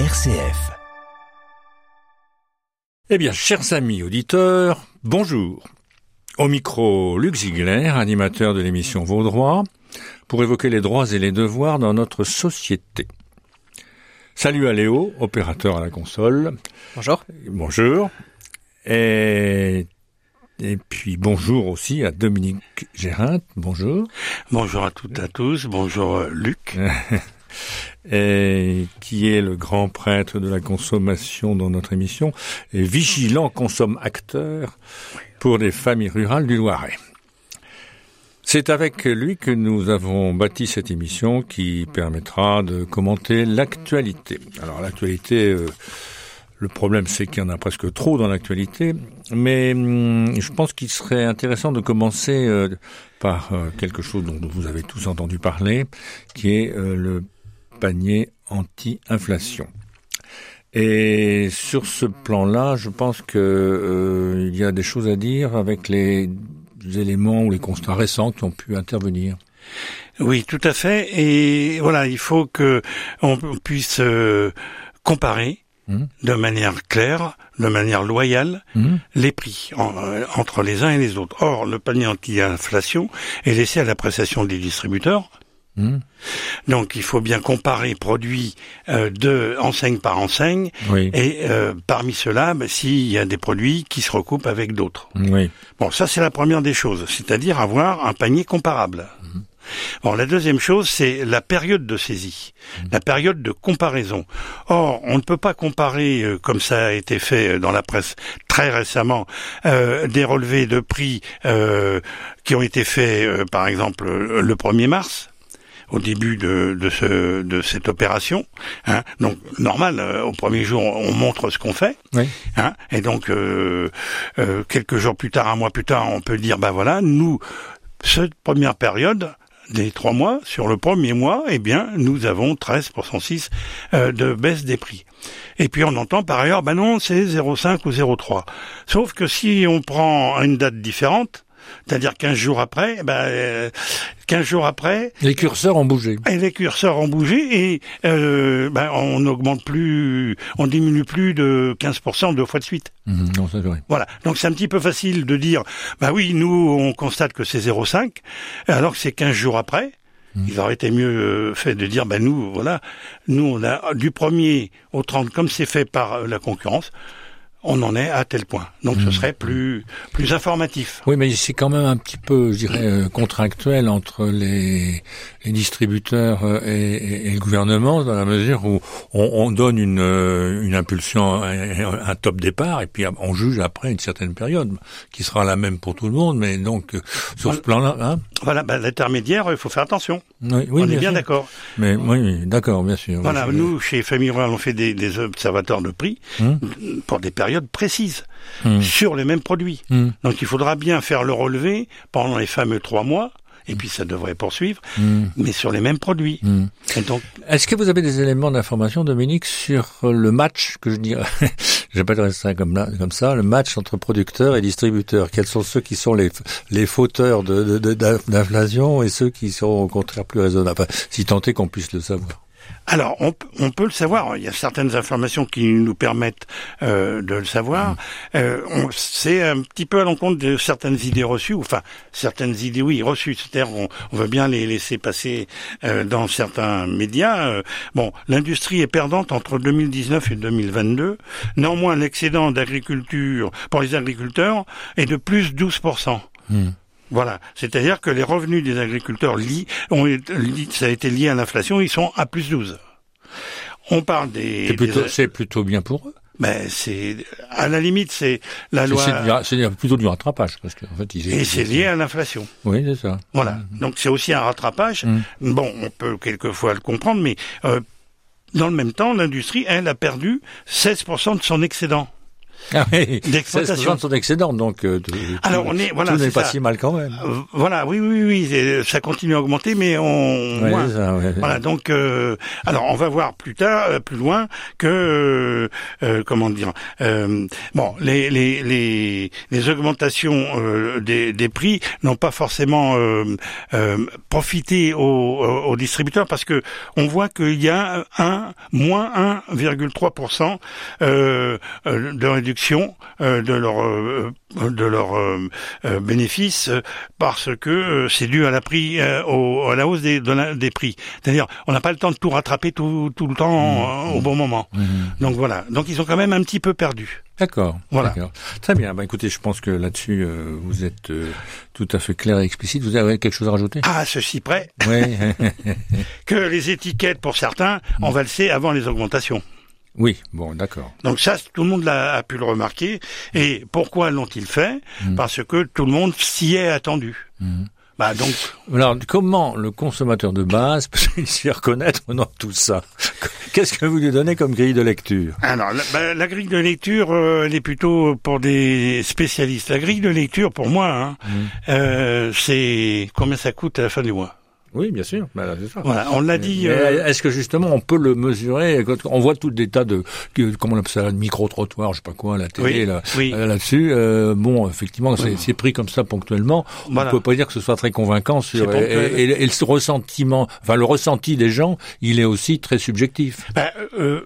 RCF. Eh bien, chers amis auditeurs, bonjour. Au micro, Luc Ziegler, animateur de l'émission Vos droits, pour évoquer les droits et les devoirs dans notre société. Salut à Léo, opérateur à la console. Bonjour. Bonjour. Et, et puis bonjour aussi à Dominique Gérin. Bonjour. Bonjour à toutes et à tous. Bonjour euh, Luc. et qui est le grand prêtre de la consommation dans notre émission, et vigilant consomme acteur pour les familles rurales du Loiret. C'est avec lui que nous avons bâti cette émission qui permettra de commenter l'actualité. Alors l'actualité, euh, le problème c'est qu'il y en a presque trop dans l'actualité, mais hum, je pense qu'il serait intéressant de commencer euh, par euh, quelque chose dont vous avez tous entendu parler, qui est le panier anti-inflation. Et sur ce plan-là, je pense que euh, il y a des choses à dire avec les éléments ou les constats récents qui ont pu intervenir. Oui, tout à fait. Et voilà, il faut que on puisse euh, comparer mmh. de manière claire, de manière loyale, mmh. les prix euh, entre les uns et les autres. Or, le panier anti-inflation est laissé à l'appréciation des distributeurs Hmm. Donc il faut bien comparer produits euh, de enseigne par enseigne et euh, parmi ceux-là, bah, s'il y a des produits qui se recoupent avec d'autres. Oui. Bon, ça c'est la première des choses, c'est-à-dire avoir un panier comparable. Hmm. Bon, la deuxième chose, c'est la période de saisie, hmm. la période de comparaison. Or, on ne peut pas comparer, euh, comme ça a été fait dans la presse très récemment, des relevés de prix qui ont été faits, par exemple, le 1er mars, au début de, de, ce, de cette opération. Hein. Donc normal, euh, au premier jour, on montre ce qu'on fait. Oui. Hein. Et donc euh, euh, quelques jours plus tard, un mois plus tard, on peut dire bah voilà, nous cette première période des trois mois, sur le premier mois, eh bien, nous avons 13% 6 de baisse des prix. Et puis on entend par ailleurs, bah non, c'est 0,5 ou 0,3. Sauf que si on prend une date différente, c'est-à-dire 15 jours après, ben, euh, 15 jours après... Les curseurs ont bougé. Et les curseurs ont bougé et euh, ben, on n'augmente plus, on diminue plus de 15% deux fois de suite. Mmh, non, c'est vrai. Voilà. Donc c'est un petit peu facile de dire, bah oui, nous, on constate que c'est 0,5, alors que c'est 15 jours après. Mmh. Il aurait été mieux euh, fait de dire, ben nous, voilà, nous, on a du premier au 30, comme c'est fait par euh, la concurrence, on en est à tel point. Donc ce mmh. serait plus plus informatif. Oui, mais c'est quand même un petit peu, je dirais, euh, contractuel entre les, les distributeurs euh, et, et, le gouvernement, dans la mesure où on, on donne une, euh, une impulsion, un, un, top départ, et puis on juge après une certaine période, qui sera la même pour tout le monde, mais donc sur ce plan-là... Hein voilà, bah, l'intermédiaire, il faut faire attention. Oui, oui on est bien d'accord. Mais oui, d'accord, bien sûr. Voilà, nous, chez Famille Rurale, on fait des, des observateurs de prix hum. pour des périodes précise hmm. sur les mêmes produits. Hmm. Donc il faudra bien faire le relevé pendant les fameux trois mois et puis ça devrait poursuivre, hmm. mais sur les mêmes produits. donc, est-ce que vous avez des éléments d'information, Dominique, sur le match que je dirais, pas ça comme là, comme ça, le match entre producteurs et distributeurs? Quels sont ceux qui sont les les fauteurs de, d'inflation et ceux qui sont au contraire plus raisonnables, enfin, si tant est qu'on puisse le savoir. Alors, on, on, peut le savoir. Il y a certaines informations qui nous permettent euh, de le savoir. Mmh. Euh, c'est un petit peu à l'encontre de certaines idées reçues, enfin certaines idées, oui, reçues. C'est-à-dire, on, on, veut bien les laisser passer euh, dans certains médias. Euh, bon, l'industrie est perdante entre 2019 et 2022. Néanmoins, l'excédent d'agriculture pour les agriculteurs est de plus 12 mmh. Voilà, c'est-à-dire que les revenus des agriculteurs li, ont, ça a été lié à l'inflation, ils sont à plus 12. On parle des... C'est plutôt, c'est plutôt bien pour eux. Mais c'est à la limite c'est la loi. C'est plutôt du rattrapage parce qu'en fait ils. Et c'est lié à l'inflation. Oui c'est ça. Voilà mmh. donc c'est aussi un rattrapage. Mmh. Bon on peut quelquefois le comprendre mais euh, dans le même temps l'industrie elle a perdu 16% de son excédent. Ah oui, d'exploitation. de son excédent, donc euh, Alors on est voilà, tout n'est pas si mal quand même. Euh, voilà, oui, oui, oui, ça continue à augmenter, mais on ouais, ça, ouais. voilà. Donc euh, alors on va voir plus tard, euh, plus loin que comment dire. bon, les les les, les augmentations des, des prix n'ont pas forcément profité aux, aux distributeurs parce que on voit qu'il y a un moins 1,3% euh, de réduction euh, de leur euh, de leurs bénéfices parce que c'est dû à la prix au, à la hausse des, des prix. C'est-à-dire on n'a pas le temps de tout rattraper tout, tout le temps mmh. au bon moment. Mmh. Donc voilà. Donc ils ont quand même un petit peu perdu. D'accord. Voilà. Très bien. Bah, écoutez, je pense que là-dessus, vous êtes tout à fait clair et explicite. Vous avez quelque chose à rajouter? Ah, ceci près. Oui. que les étiquettes, pour certains, on va le sait avant les augmentations. Oui, bon, d'accord. Donc ça, tout le monde l'a, a pu le remarquer. Et pourquoi l'ont-ils fait? Mm. Parce que tout le monde s'y est attendu. Mm. Bah donc. Alors comment le consommateur de base peut s'y reconnaître dans tout ça? Qu'est-ce que vous lui donnez comme grille de lecture? Alors la, bah, la, grille de lecture, euh, elle est plutôt pour des spécialistes. La grille de lecture, pour moi, hein, mm. euh, c'est combien ça coûte à la fin du mois? Oui, bien sûr. Ben, ça. Voilà, on l'a dit. Euh... Est-ce que justement on peut le mesurer? On voit tout des tas de, comment on appelle ça, de micro trottoirs, je sais pas quoi, la télé là, euh, là-dessus. Euh, bon, effectivement, c'est pris comme ça ponctuellement. On peut pas dire que ce soit très convaincant sur et, et, le ressentiment, enfin le ressenti des gens, il est aussi très subjectif. Ben, euh,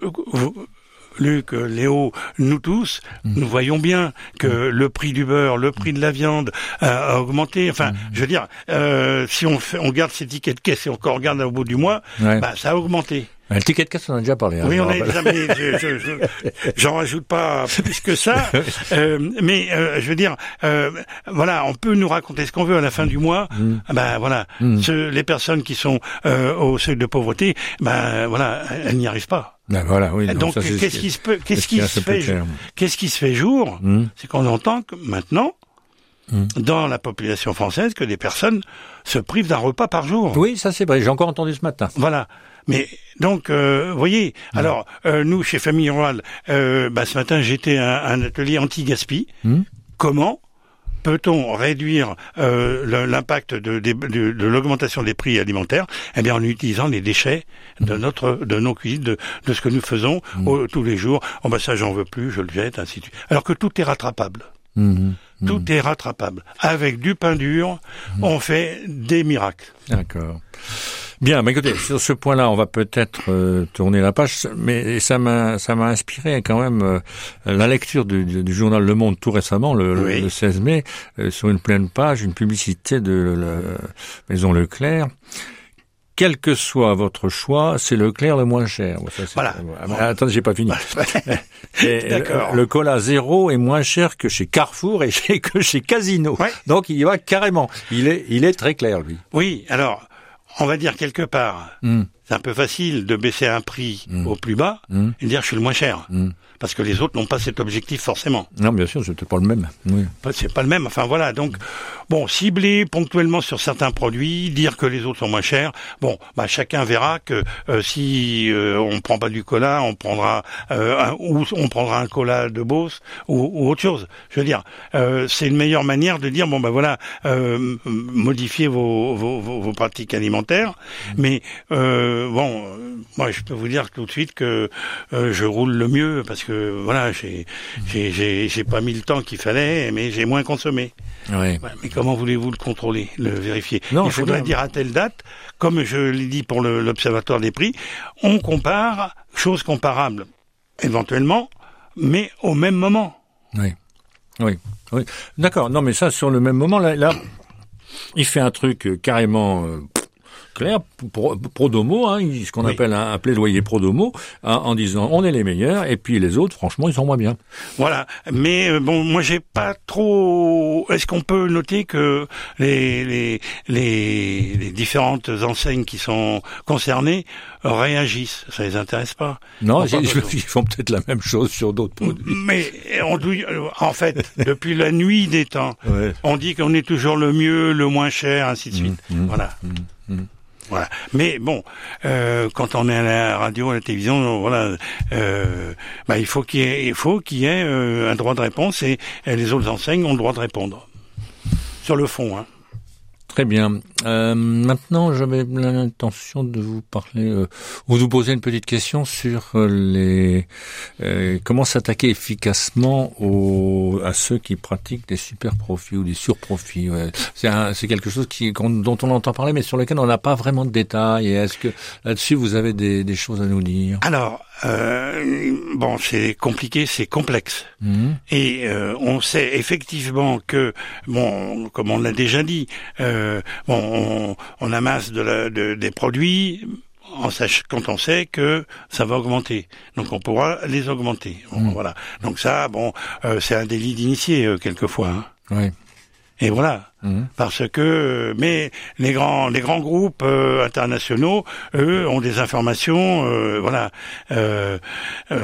Luc, Léo, nous tous, mm. nous voyons bien que mm. le prix du beurre, le prix de la viande a augmenté. Enfin, mm. je veux dire, euh, si on, fait, on garde ces tickets de caisse et on regarde au bout du mois, bah, ça a augmenté. Le ticket de caisse, on en a déjà parlé. Hein, oui, on a déjà, j'en rajoute pas plus que ça. Euh, mais euh, je veux dire, euh, voilà, on peut nous raconter ce qu'on veut à la fin du mois. Ben voilà, les personnes qui sont au seuil de pauvreté, ben voilà, elles n'y arrivent pas. Ben voilà, oui, donc qu'est-ce qui se peut, qu'est-ce qui se fait, qu'est-ce qui se fait jour, hmm. c'est qu'on entend que maintenant, dans la population française, que des personnes se privent d'un repas par jour. Oui, ça c'est vrai, j'ai encore entendu ce matin. Voilà. Mais donc, euh, voyez, hmm. alors euh, nous chez Famille Rurale, euh, bah, ce matin j'étais à un atelier anti-gaspi. Comment peut-on réduire euh, l'impact de, de, de, l'augmentation des prix alimentaires? Eh bien, en utilisant les déchets de mmh. notre, de nos cuisines, de, ce que nous faisons mmh. tous les jours. Oh ben ça, j'en veux plus, je le jette, ainsi de suite. Alors que tout est rattrapable. Mmh. Tout est rattrapable. Avec du pain dur, on fait des miracles. D'accord. Bien, mais écoutez, sur ce point-là, on va peut-être euh, tourner la page, mais ça m'a ça m'a inspiré quand même euh, la lecture du, du, journal Le Monde tout récemment, le, le 16 mai, euh, sur une pleine page, une publicité de la maison Leclerc quel que soit votre choix, c'est Leclerc le moins cher. Ça, voilà. Ah, attendez, j'ai pas fini. le, le, cola zéro est moins cher que chez Carrefour et que chez Casino. Donc il y va carrément. Il est, il est très clair, lui. Oui, alors on va dire quelque part, hmm. C'est un peu facile de baisser un prix hmm. au plus bas hmm. et dire je suis le moins cher parce que les autres n'ont pas cet objectif forcément. Non, bien sûr, c'était pas le même. Oui. C'est pas le même. Enfin voilà, donc bon, cibler ponctuellement sur certains produits, dire que les autres sont moins chers. Bon, bah chacun verra que euh, si euh, on prend pas du cola, on prendra euh, un, ou on prendra un cola de Beauce ou, ou autre chose. Je veux dire, euh, c'est une meilleure manière de dire bon bah voilà, euh, modifier vos, vos, vos, pratiques alimentaires. Mais bon, moi je peux vous dire tout de suite que je roule le mieux parce que voilà, j'ai j'ai pas mis le temps qu'il fallait, mais j'ai moins consommé. mais comment voulez-vous le contrôler, le vérifier? Il faudrait dire à telle date, comme je l'ai dit pour l'observatoire des prix, on compare choses comparables, éventuellement, mais au même moment. Oui, oui, oui. D'accord. Non, mais ça sur le même moment, là, là il fait un truc euh, carrément. Euh, clair, pro-domo, hein, ce qu'on appelle un, plaidoyer pro-domo, hein, en disant on est les meilleurs et puis les autres, franchement, ils sont moins bien. Voilà. Mais euh, bon, moi j'ai pas trop. Est-ce qu'on peut noter que les, les, les, les différentes enseignes qui sont concernées réagissent? Ça les intéresse pas Non, ils, font peut-être la même chose sur d'autres produits. Mais on en fait, depuis la nuit des temps, on dit qu'on est toujours le mieux, le moins cher, ainsi de suite. Mmh, mmh, voilà. Mmh, Voilà. Mais bon, euh, quand on est à la radio, à la télévision, voilà, euh, bah, il faut qu'il y ait, euh, un droit de réponse et, et les autres enseignes ont le droit de répondre sur le fond. Hein. Très bien. Euh, maintenant, j'avais l'intention de vous parler euh, ou de vous poser une petite question sur euh, les euh, comment s'attaquer efficacement aux, à ceux qui pratiquent des super profits ou des surprofits. Ouais. C'est quelque chose qui, dont on entend parler, mais sur lequel on n'a pas vraiment de détails. Est-ce que là-dessus vous avez des, des, choses à nous dire? Alors, euh, bon, c'est compliqué, c'est complexe, mmh. et on sait effectivement que, bon, comme on l'a déjà dit. Euh, bon, on, amasse de la, de, des produits en sach quand on sait que ça va augmenter. Donc on pourra les augmenter. Mmh. Voilà. Donc ça, bon, euh, c'est un délit d'initié euh, quelquefois. Hein. Oui. Et voilà, mmh. parce que mais les grands les grands groupes internationaux, eux, ont des informations, voilà,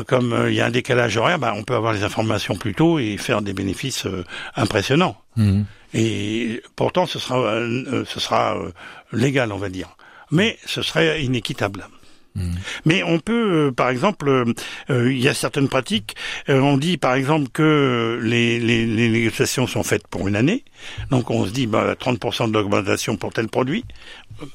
comme il y a un décalage horaire, bah, on peut avoir les informations plus tôt et faire des bénéfices impressionnants. Mmh. Et pourtant, ce sera, euh, ce sera euh, légal, on va dire. Mais ce serait inéquitable. Mmh. Mais on peut, euh, par exemple, il y a certaines pratiques. on dit, par exemple, que les, les, les, négociations sont faites pour une année. Donc, on se dit, bah, 30% d'augmentation pour tel produit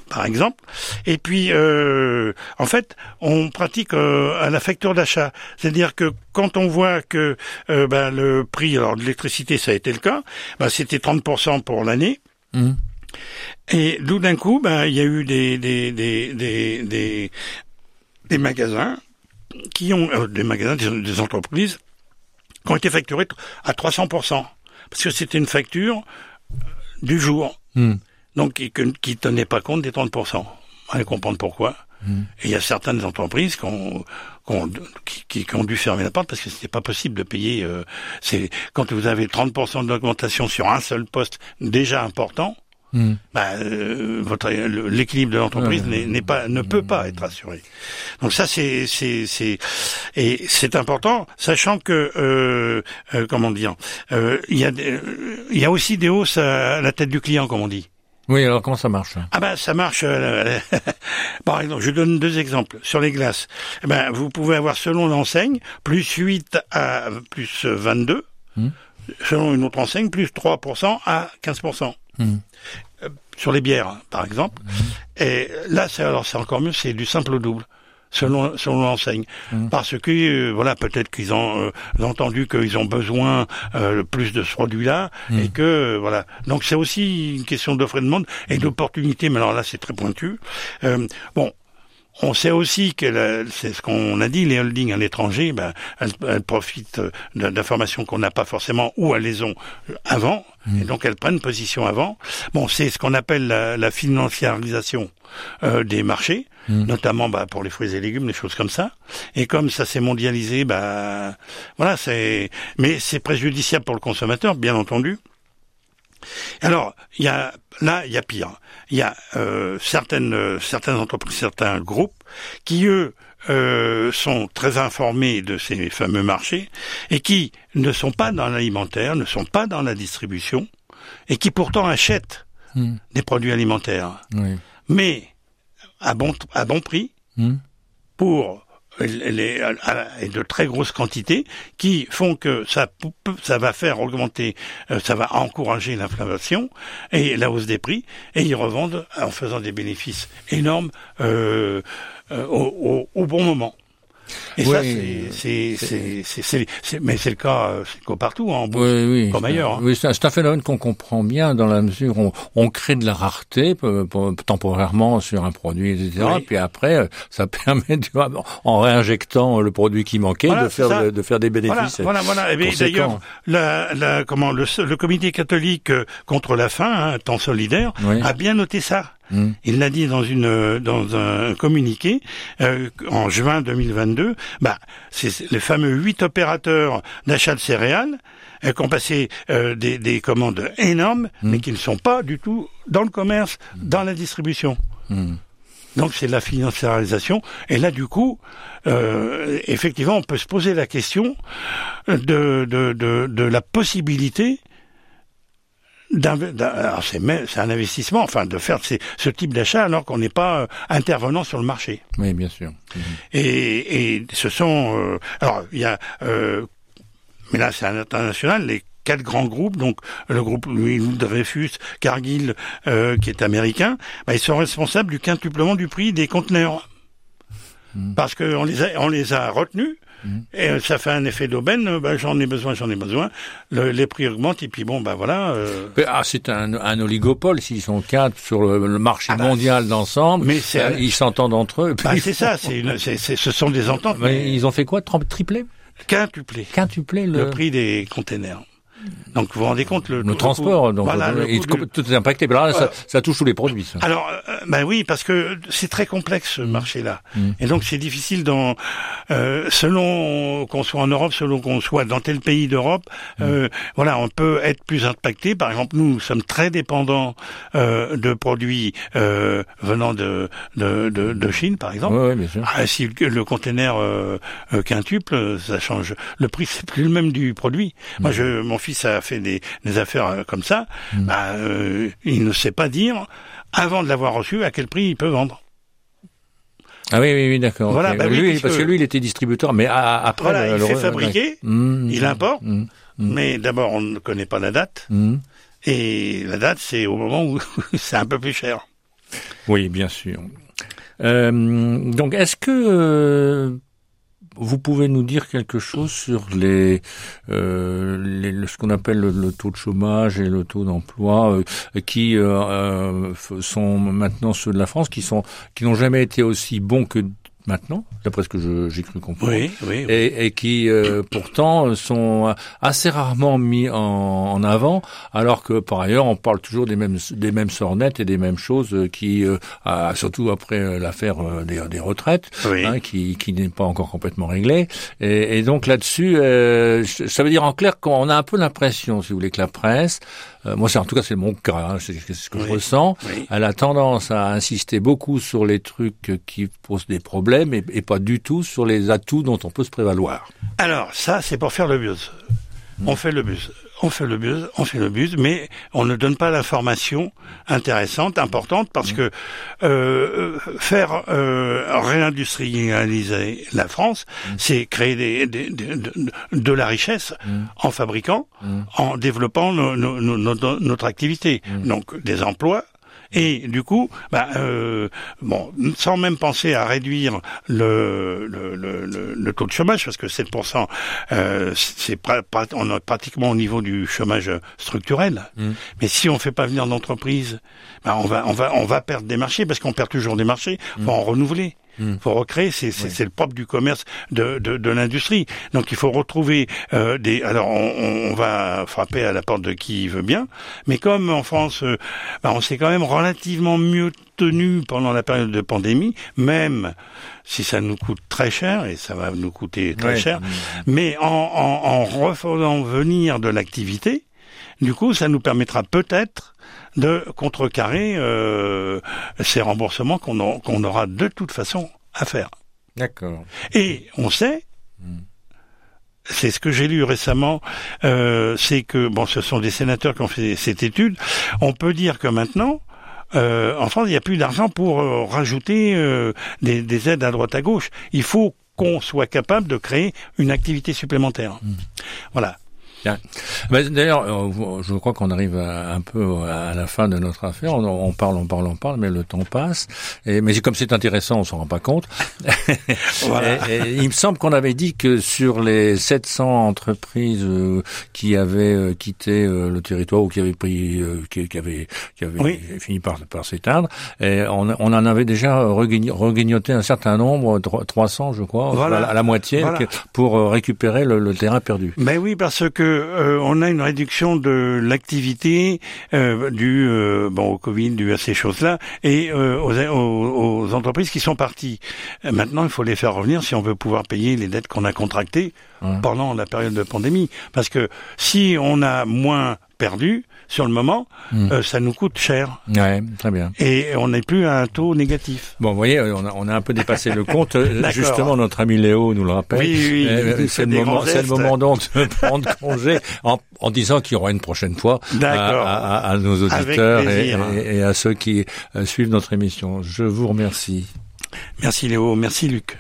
par exemple. Et puis, euh, en fait, on pratique euh, à la facture d'achat. C'est-à-dire que quand on voit que euh, ben, le prix alors de l'électricité, ça a été le cas, ben, c'était 30% pour l'année. Mmh. Et d'où d'un coup, ben, il y a eu des, des, des, des, des, magasins qui ont, euh, des magasins, des, entreprises qui ont été facturés à 300%. Parce que c'était une facture du jour. Mmh donc qui, qui tenaient pas compte des 30%. Allez comprendre pourquoi. Hmm. Et il y a certaines entreprises qui ont, qui, qui, ont dû fermer la porte parce que c'était pas possible de payer. Euh, c'est quand vous avez 30% d'augmentation sur un seul poste déjà important. Hmm. Bah, euh, votre l'équilibre de l'entreprise n'est pas ne peut pas être assuré. Donc ça c'est c'est c'est et c'est important, sachant que euh, euh comment dire, il y a il y a aussi des hausses à la tête du client comme on dit. Oui, alors comment ça marche Ah ben ça marche. Euh, par exemple, je donne deux exemples sur les glaces. Eh ben vous pouvez avoir selon l'enseigne plus 8 à plus 22, hmm. selon une autre enseigne plus 3% à 15%. Euh, sur les bières, par exemple. Hmm. Et là, c'est alors c'est encore mieux, c'est du simple au double selon selon l'enseigne mmh. parce que euh, voilà peut-être qu'ils ont, euh, entendu qu'ils ont besoin euh, plus de ce produit-là mmh. et que voilà donc c'est aussi une question d'offre et de demande et d'opportunité mais alors là c'est très pointu bon on sait aussi que c'est ce qu'on a dit, les holdings à l'étranger, ben, elles, profitent d'informations qu'on n'a pas forcément ou elles les ont avant, mmh. et donc elles prennent position avant. Bon, c'est ce qu'on appelle la, la financiarisation euh, des marchés, mmh. notamment bah, pour les fruits et légumes, des choses comme ça. Et comme ça s'est mondialisé, bah voilà, c'est mais c'est préjudiciable pour le consommateur, bien entendu. Alors, il y a là, il y a pire. Il y a euh, certaines certaines entreprises, certains groupes qui eux euh, sont très informés de ces fameux marchés et qui ne sont pas dans l'alimentaire, ne sont pas dans la distribution et qui pourtant achètent mmh. des produits alimentaires. Oui mais à bon, à bon prix, hmm. pour et de très grosses quantités qui font que ça, ça va faire augmenter, euh, ça va encourager l'inflation et la hausse des prix, et ils revendent en faisant des bénéfices énormes euh, euh, au, bon moment. Et ça, c'est, mais c'est le cas, c'est partout, hein, en bourse, oui, oui, comme ailleurs. Hein. Oui, c'est un phénomène qu'on comprend bien dans la mesure où on, crée de la rareté temporairement sur un produit, etc. Puis après, euh, ça permet, de, en réinjectant le produit qui manquait, de faire de, faire des bénéfices. Voilà, voilà. voilà. D'ailleurs, la, la, comment le, le comité catholique euh, contre la faim, hein, temps solidaire, a bien noté ça. Hmm. Il l'a dit dans une dans un communiqué euh, en juin 2022. Bah, c'est les fameux huit opérateurs d'achat de céréales euh, qui ont passé euh, des, des, commandes énormes, hmm. mais qui ne sont pas du tout dans le commerce, dans la distribution. Hmm. Donc c'est la financiarisation. Et là, du coup, euh, effectivement, on peut se poser la question de, de, de, de la possibilité c'est un investissement, enfin, de faire ce type d'achat alors qu'on n'est pas euh, intervenant sur le marché. Oui, bien sûr. Mhm. Et, et, ce sont, euh, alors il y a, euh, mais là c'est international, les quatre grands groupes, donc le groupe Louis Dreyfus, Cargill, qui est américain, bah, ils sont responsables du quintuplement du prix des conteneurs. Mhm. Parce qu'on les a, on les a retenus et euh, ça fait un effet d'aubaine, ben, j'en ai besoin, j'en ai besoin. les prix augmentent et puis bon, ben voilà. Euh... Ah, c'est un, un, oligopole s'ils sont quatre sur le, marché ah bah, mondial d'ensemble. Mais euh, ils s'entendent entre eux. Bah, c'est ça, c'est, ce sont des ententes. Mais, ils ont fait quoi Triplé? Quintuplé. Quintuplé le... le prix des containers. Donc vous vous rendez compte le, le, transport, donc voilà, tout est impacté. là, ça, ça, touche tous les produits. Ça. Alors, euh, ben oui, parce que c'est très complexe ce mmh. marché-là, mmh. et donc c'est difficile dans euh, selon qu'on soit en Europe, selon qu'on soit dans tel pays d'Europe, mmh. euh, voilà, on peut être plus impacté. Par exemple, nous, nous sommes très dépendants euh, de produits euh, venant de, de, de, de Chine, par exemple. Oui, bien sûr. Ah, si le, euh, quintuple, ça change. Le prix, c'est plus le même du produit. Moi, je, mon fils ça a fait des, affaires euh, comme ça, mm. bah, euh, il ne sait pas dire, avant de l'avoir reçu, à quel prix il peut vendre. Ah oui, oui, oui d'accord. Voilà, bah parce que lui, il était distributeur, mais après... Voilà, il fait fabriquer, mm, il importe, mm, mais d'abord, on ne connaît pas la date, et la date, c'est au moment où c'est un peu plus cher. Oui, bien sûr. Euh, donc, est-ce que vous pouvez nous dire quelque chose sur les, euh, ce qu'on appelle le, taux de chômage et le taux d'emploi euh, qui euh, euh, sont maintenant ceux de la France qui sont qui n'ont jamais été aussi bons que maintenant, d'après ce que j'ai cru comprendre, oui, oui, Et, et, qui euh, pourtant sont assez rarement mis en, en, avant, alors que par ailleurs on parle toujours des mêmes des mêmes sornettes et des mêmes choses qui, euh, surtout après l'affaire euh, des, des, retraites, hein, qui, qui n'est pas encore complètement réglée. Et, et donc là-dessus, ça veut dire en clair qu'on a un peu l'impression, si vous voulez, que la presse euh, moi, c'est en tout cas c'est mon cas, hein, c'est ce que je ressens. Elle a tendance à insister beaucoup sur les trucs qui posent des problèmes et, et, pas du tout sur les atouts dont on peut se prévaloir. Alors ça, c'est pour faire le buzz. On fait le buzz on fait le buzz, on fait le buzz, mais on ne donne pas l'information intéressante, importante, parce que euh, faire euh, réindustrialiser la France, mm. c'est créer des, de, la richesse mm. en fabriquant, mm. en développant notre activité. Donc des emplois, et du coup, bah, euh, bon, sans même penser à réduire le, le, le, le taux de chômage, parce que 7%, euh, c'est on est pratiquement au niveau du chômage structurel. Mmh. Mais si on fait pas venir d'entreprise, bah, on va on va on va perdre des marchés parce qu'on perd toujours des marchés. Faut mmh. en renouveler. Il hmm. faut recréer, c'est c'est le propre du commerce de, de, de l'industrie. Donc il faut retrouver euh, des. Alors on, on, va frapper à la porte de qui veut bien, mais comme en France, euh, bah, on s'est quand même relativement mieux tenu pendant la période de pandémie, même si ça nous coûte très cher, et ça va nous coûter très cher, hmm. mais en, en, en refaisant venir de l'activité, du coup, ça nous permettra peut-être de contrecarrer euh, ces remboursements qu'on aura de toute façon à faire. D'accord. Et on sait, hmm. c'est ce que j'ai lu récemment, euh, c'est que bon, ce sont des sénateurs qui ont fait cette étude. On peut dire que maintenant, euh, en France, il n'y a plus d'argent pour euh, rajouter euh, des, des, aides à droite à gauche. Il faut qu'on soit capable de créer une activité supplémentaire. Hmm. Voilà. Bah, d'ailleurs, euh, je crois qu'on arrive un peu à la fin de notre affaire. On, parle, on parle, on parle, mais le temps passe. Et, mais comme c'est intéressant, on s'en rend pas compte. il me semble qu'on avait dit que sur les 700 entreprises euh, qui avaient euh, quitté le territoire ou qui avaient pris, qui, qui, avaient, qui avaient fini par, par s'éteindre, on, on, en avait déjà reguignoté un certain nombre, 300 je crois, à, la, moitié, pour récupérer le, le terrain perdu. Mais oui, parce que euh, on a une réduction de l'activité euh, du euh, bon au Covid, dû à ces choses-là, et aux, aux, entreprises qui sont parties. Maintenant, il faut les faire revenir si on veut pouvoir payer les dettes qu'on a contractées pendant la période de pandémie. Parce que si on a moins perdu sur le moment, Hmm. euh, ça nous coûte cher. Ouais, très bien. Et on n'est plus à un taux négatif. Bon, vous voyez, on a, on a un peu dépassé le compte. D'accord. Justement, notre ami Léo nous le rappelle. Oui, oui, Euh, c'est le moment, c'est le moment donc de prendre congé en, en disant qu'il y aura une prochaine fois à, à- à nos auditeurs et, plaisir. et- et à ceux qui euh, suivent notre émission. Je vous remercie. Merci Léo, merci Luc.